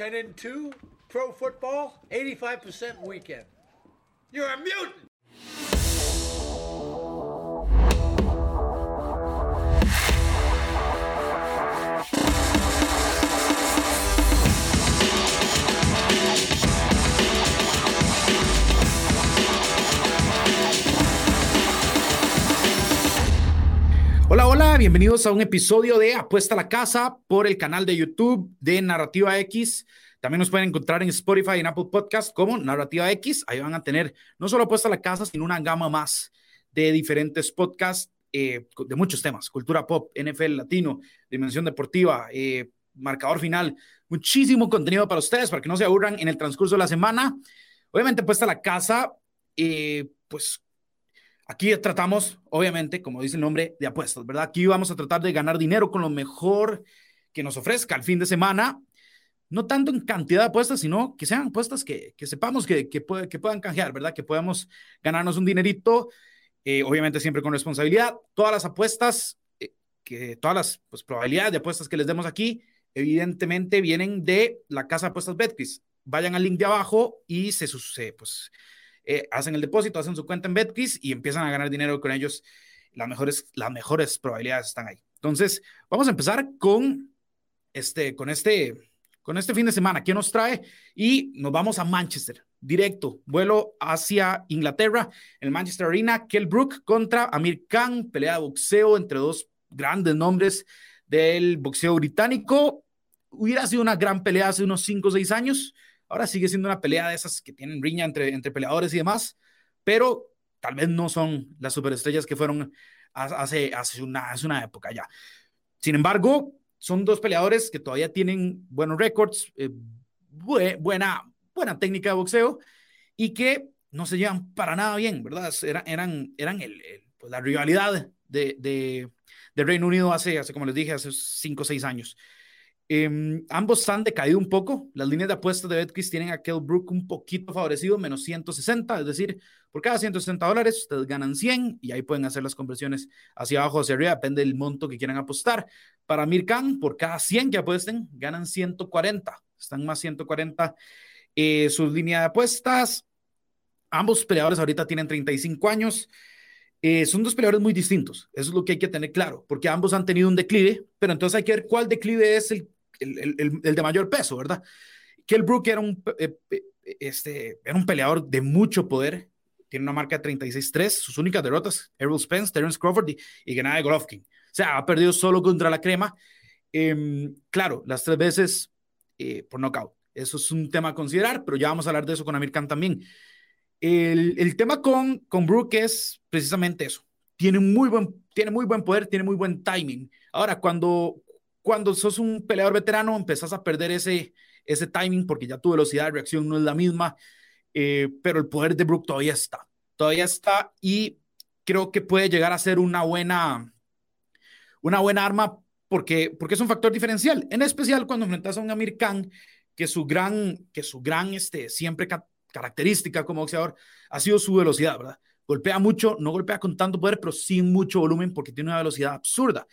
10 and 2, pro football, 85% weekend. You're a mutant! Bienvenidos a un episodio de Apuesta a la Casa por el canal de YouTube de Narrativa X. También nos pueden encontrar en Spotify y en Apple Podcast como Narrativa X. Ahí van a tener no solo Apuesta a la Casa, sino una gama más de diferentes podcasts eh, de muchos temas: cultura pop, NFL latino, dimensión deportiva, eh, marcador final. Muchísimo contenido para ustedes para que no se aburran en el transcurso de la semana. Obviamente, Apuesta a la Casa, eh, pues Aquí tratamos, obviamente, como dice el nombre, de apuestas, ¿verdad? Aquí vamos a tratar de ganar dinero con lo mejor que nos ofrezca el fin de semana. No tanto en cantidad de apuestas, sino que sean apuestas que, que sepamos que, que, que, puedan canjear, ¿verdad? Que podamos ganarnos un dinerito, eh, obviamente siempre con responsabilidad. Todas las apuestas, eh, que todas las pues, probabilidades de apuestas que les demos aquí, evidentemente vienen de la casa de apuestas Betcris. Vayan al link de abajo y se, sucede, pues, eh, hacen el depósito, hacen su cuenta en Betcris y empiezan a ganar dinero con ellos. Las mejores, las mejores probabilidades están ahí. Entonces, vamos a empezar con este, con este, con este fin de semana. ¿Qué nos trae? Y nos vamos a Manchester, directo, vuelo hacia Inglaterra, el Manchester Arena, Kell Brook contra Amir Khan, pelea de boxeo entre dos grandes nombres del boxeo británico. Hubiera sido una gran pelea hace unos 5 o 6 años, Ahora sigue siendo una pelea de esas que tienen riña entre, entre peleadores y demás, pero tal vez no son las superestrellas que fueron hace, hace, una, hace una época ya. Sin embargo, son dos peleadores que todavía tienen buenos récords, eh, buena, buena técnica de boxeo y que no se llevan para nada bien, ¿verdad? Eran, eran, eran el, pues la rivalidad de, de, de, Reino Unido hace, hace, como les dije, hace cinco o seis años. Eh, ambos han decaído un poco. Las líneas de apuestas de Betcris tienen a Kell Brook un poquito favorecido, menos 160, es decir, por cada 160 dólares ustedes ganan 100 y ahí pueden hacer las conversiones hacia abajo, hacia arriba, depende del monto que quieran apostar. Para Mirkan, por cada 100 que apuesten, ganan 140, están más 140 eh, sus líneas de apuestas. Ambos peleadores ahorita tienen 35 años. Eh, son dos peleadores muy distintos, eso es lo que hay que tener claro, porque ambos han tenido un declive, pero entonces hay que ver cuál declive es el el, el, el, de mayor peso, ¿verdad? Kell Brook era un, eh, este, era un peleador de mucho poder, tiene una marca de 36-3, sus únicas derrotas, Errol Spence, Terence Crawford y, y de Golovkin. O sea, ha perdido solo contra la crema. Eh, claro, las tres veces eh, por knockout. Eso es un tema a considerar, pero ya vamos a hablar de eso con Amir Khan también. El, el tema con, con Brook es precisamente eso. Tiene muy, buen, tiene muy buen poder, tiene muy buen timing. Ahora, cuando, cuando sos un peleador veterano empezás a perder ese, ese timing porque ya tu velocidad de reacción no es la misma, eh, pero el poder de Brook todavía está, todavía está y creo que puede llegar a ser una buena, una buena arma porque, porque es un factor diferencial, en especial cuando enfrentas a un Amir Khan que su gran, que su gran, este, siempre ca característica como boxeador ha sido su velocidad, ¿verdad? Golpea mucho, no golpea con tanto poder, pero sin mucho volumen porque tiene una velocidad absurda.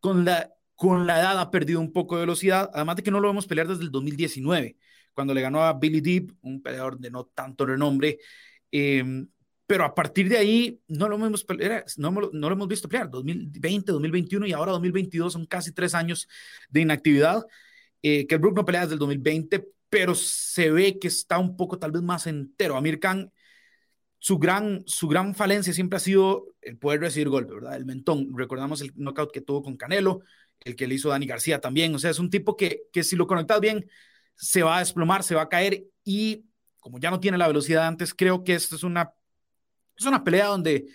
Con la con la edad ha perdido un poco de velocidad, además de que no lo vemos pelear desde el 2019, cuando le ganó a Billy Deep, un peleador de no tanto renombre, eh, pero a partir de ahí no lo hemos, no, lo hemos visto pelear, 2020, 2021 y ahora 2022 son casi tres años de inactividad, eh, que el Brook no pelea desde el 2020, pero se ve que está un poco tal vez más entero. Amir Khan, su gran, su gran falencia siempre ha sido el poder recibir golpe, ¿verdad? El mentón. Recordamos el knockout que tuvo con Canelo, el que le hizo Dani García también. O sea, es un tipo que, que si lo conectas bien, se va a desplomar, se va a caer y como ya no tiene la velocidad antes, creo que esto es una, es una pelea donde,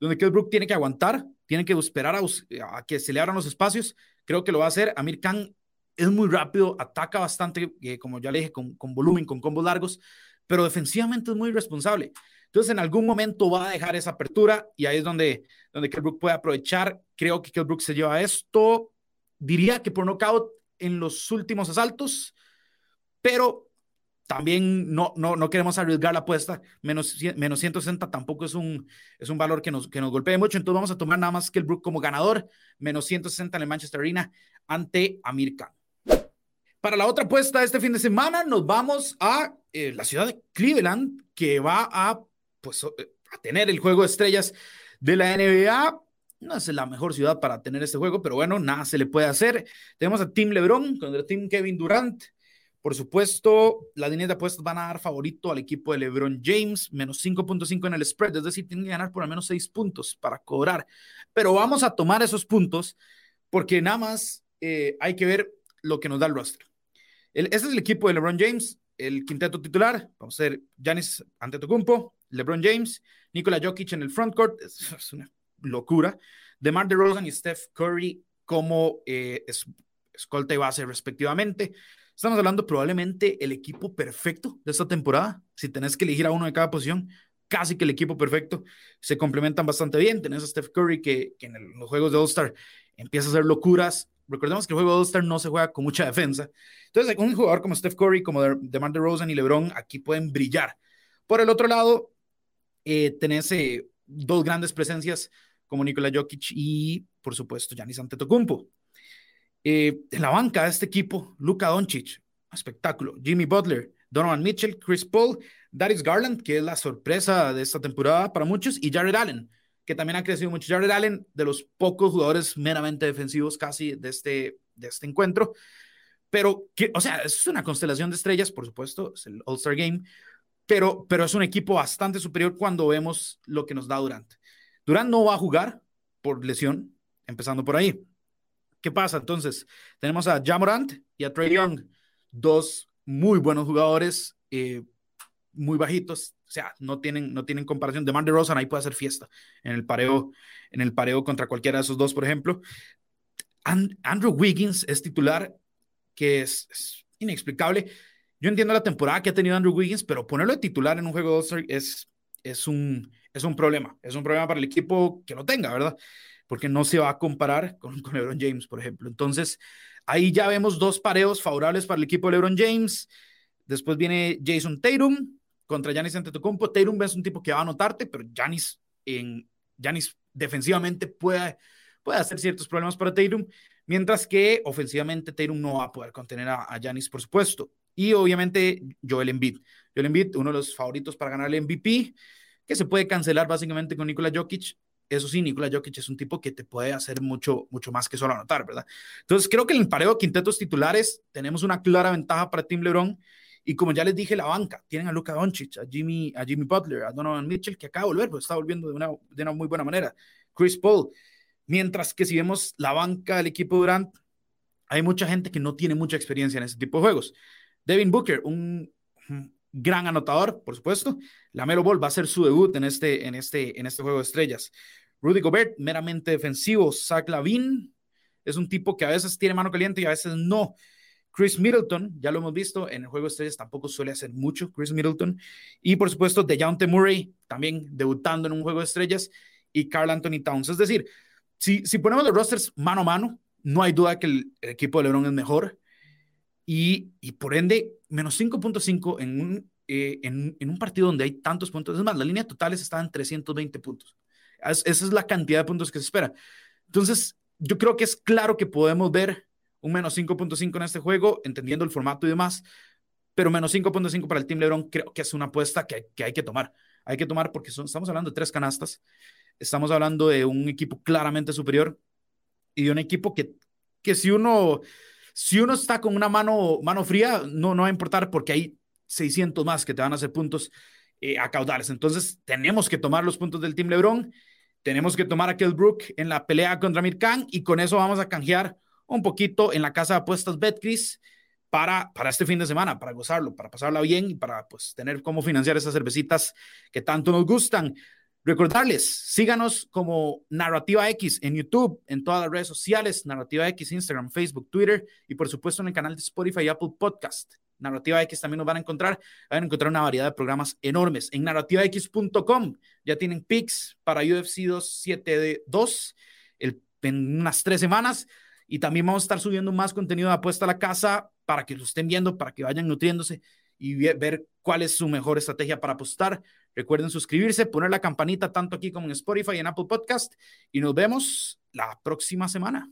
donde Kell Brook tiene que aguantar, tiene que esperar a, que se le abran los espacios. Creo que lo va a hacer. Amir Khan es muy rápido, ataca bastante, eh, como ya le dije, con, con volumen, con combos largos, pero defensivamente es muy responsable. Entonces, en algún momento va a dejar esa apertura y ahí es donde, donde Kell Brook puede aprovechar. Creo que Kell Brook se lleva esto diría que por nocaut en los últimos asaltos, pero también no, no, no queremos arriesgar la apuesta. Menos, menos 160 tampoco es un, es un valor que nos, que nos golpee mucho. Entonces vamos a tomar nada más que el Brook como ganador. Menos 160 en el Manchester Arena ante Amir Khan. Para la otra apuesta este fin de semana nos vamos a eh, la ciudad de Cleveland, que va a, pues, eh, a tener el juego de estrellas de la NBA. No es la mejor ciudad para tener este juego, pero bueno, nada se le puede hacer. Tenemos a Team LeBron contra Team Kevin Durant. Por supuesto, las líneas de apuestas van a dar favorito al equipo de LeBron James, menos 5.5 en el spread, es decir, tienen que ganar por al menos 6 puntos para cobrar. Pero vamos a tomar esos puntos porque nada más eh, hay que ver lo que nos da el roster. El, este es el equipo de LeBron James, el quinteto titular. Vamos a ser Giannis Antetokounmpo, LeBron James, Nikola Jokic en el frontcourt. Es, es una locura. DeMar DeRozan y Steph Curry como eh, es, escolta y base respectivamente. Estamos hablando probablemente el equipo perfecto de esta temporada. Si tenés que elegir a uno de cada posición, casi que el equipo perfecto. Se complementan bastante bien. Tenés a Steph Curry que, en los juegos de All-Star empieza a hacer locuras recordemos que el juego de All-Star no se juega con mucha defensa. Entonces, un jugador como Steph Curry, como DeMar DeRozan y LeBron, aquí pueden brillar. Por el otro lado, eh, tenés eh, dos grandes presencias como Nikola Jokic y, por supuesto, Giannis Antetokounmpo. Eh, en la banca de este equipo, Luka Doncic, espectáculo. Jimmy Butler, Donovan Mitchell, Chris Paul, Darius Garland, que es la sorpresa de esta temporada para muchos, y Jared Allen, que también ha crecido mucho. Jared Allen, de los pocos jugadores meramente defensivos casi de este, de este encuentro. Pero, que, o sea, es una constelación de estrellas, por supuesto, es el All-Star Game, pero, pero es un equipo bastante superior cuando vemos lo que nos da Durant. Durant no va a jugar por lesión, empezando por ahí. ¿Qué pasa? Entonces, tenemos a Jamorant y a Trey Young, dos muy buenos jugadores, eh, muy bajitos, o sea, no tienen, no tienen comparación. De Rosa ahí puede hacer fiesta en el pareo, en el pareo contra cualquiera de esos dos, por ejemplo. Andrew Wiggins es titular, que es, inexplicable. Yo entiendo la temporada que ha tenido Andrew Wiggins, pero ponerlo de titular en un juego de es, es, un, es un problema. Es un problema para el equipo que lo tenga, ¿verdad? Porque no se va a comparar con, LeBron James, por ejemplo. Entonces, ahí ya vemos dos pareos favorables para el equipo de LeBron James. Después viene Jason Tatum, contra Yanis Antetokounmpo. Tatum es un tipo que va a anotarte, pero Yanis en Yanis defensivamente puede, puede hacer ciertos problemas para Tatum, mientras que ofensivamente Tatum no va a poder contener a Yanis, por supuesto. Y obviamente Joel Embiid. Joel Embiid, uno de los favoritos para ganar el MVP, que se puede cancelar básicamente con Nikola Jokic. Eso sí, Nikola Jokic es un tipo que te puede hacer mucho, mucho más que solo anotar, ¿verdad? Entonces, creo que en el pareo de quintetos titulares tenemos una clara ventaja para Team LeBron y como ya les dije, la banca, tienen a Luka Doncic, a Jimmy, a Jimmy Butler, a Donovan Mitchell, que acaba de volver, pues está volviendo de una, de una muy buena manera. Chris Paul. Mientras que si vemos la banca del equipo Durant, hay mucha gente que no tiene mucha experiencia en ese tipo de juegos. Devin Booker, un gran anotador, por supuesto. La Melo Ball va a hacer su debut en este, en este, en este juego de estrellas. Rudy Gobert, meramente defensivo. Zach Lavin es un tipo que a veces tiene mano caliente y a veces no. Chris Middleton, ya lo hemos visto, en el juego de estrellas tampoco suele hacer mucho Chris Middleton. Y por supuesto, DeJounte Murray, también debutando en un juego de estrellas, y Carl Anthony Towns. Es decir, si, si ponemos los rosters mano a mano, no hay duda que el, equipo de LeBron es mejor. Y, por ende, menos 5.5 en un, eh, en, un partido donde hay tantos puntos. Es más, la línea total está en 320 puntos. esa es la cantidad de puntos que se espera. Entonces, yo creo que es claro que podemos ver un menos 5.5 en este juego, entendiendo el formato y demás, pero menos 5.5 para el Team LeBron creo que es una apuesta que, hay que tomar. Hay que tomar porque estamos hablando de tres canastas, estamos hablando de un equipo claramente superior y de un equipo que, que si uno si uno está con una mano, mano fría, no, no va a importar porque hay 600 más que te van a hacer puntos eh, a caudales. Entonces, tenemos que tomar los puntos del Team LeBron, tenemos que tomar a Kell Brook en la pelea contra Mirkan y con eso vamos a canjear un poquito en la casa de apuestas Betcris para, para este fin de semana, para gozarlo, para pasarla bien y para pues tener cómo financiar esas cervecitas que tanto nos gustan. Recordarles, síganos como Narrativa X en YouTube, en todas las redes sociales, Narrativa X, Instagram, Facebook, Twitter y por supuesto en el canal de Spotify y Apple Podcast. Narrativa X también nos van a encontrar, van a encontrar una variedad de programas enormes. En narrativax.com ya tienen pics para UFC 272 el, en unas tres semanas. Y también vamos a estar subiendo más contenido de apuesta a la casa para que lo estén viendo, para que vayan nutriéndose y ver cuál es su mejor estrategia para apostar. Recuerden suscribirse, poner la campanita tanto aquí como en Spotify y en Apple Podcast. Y nos vemos la próxima semana.